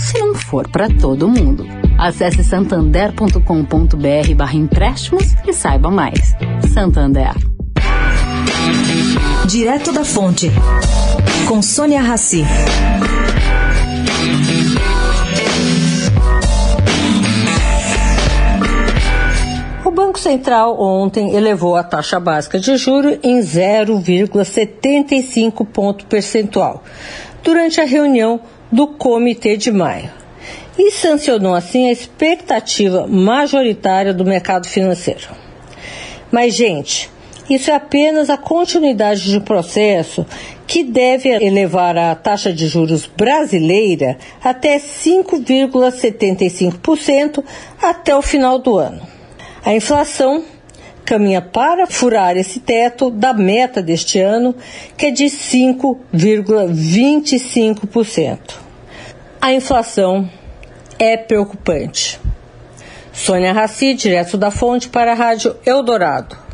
se não for para todo mundo. Acesse santander.com.br barra empréstimos e saiba mais. Santander. Direto da Fonte, com Sônia Rassi. O Banco Central ontem elevou a taxa básica de juro em 0,75 ponto percentual durante a reunião do Comitê de Maio e sancionou assim a expectativa majoritária do mercado financeiro. Mas, gente, isso é apenas a continuidade de um processo que deve elevar a taxa de juros brasileira até 5,75% até o final do ano. A inflação caminha para furar esse teto da meta deste ano, que é de 5,25%. A inflação é preocupante. Sônia Raci, direto da fonte para a Rádio Eldorado.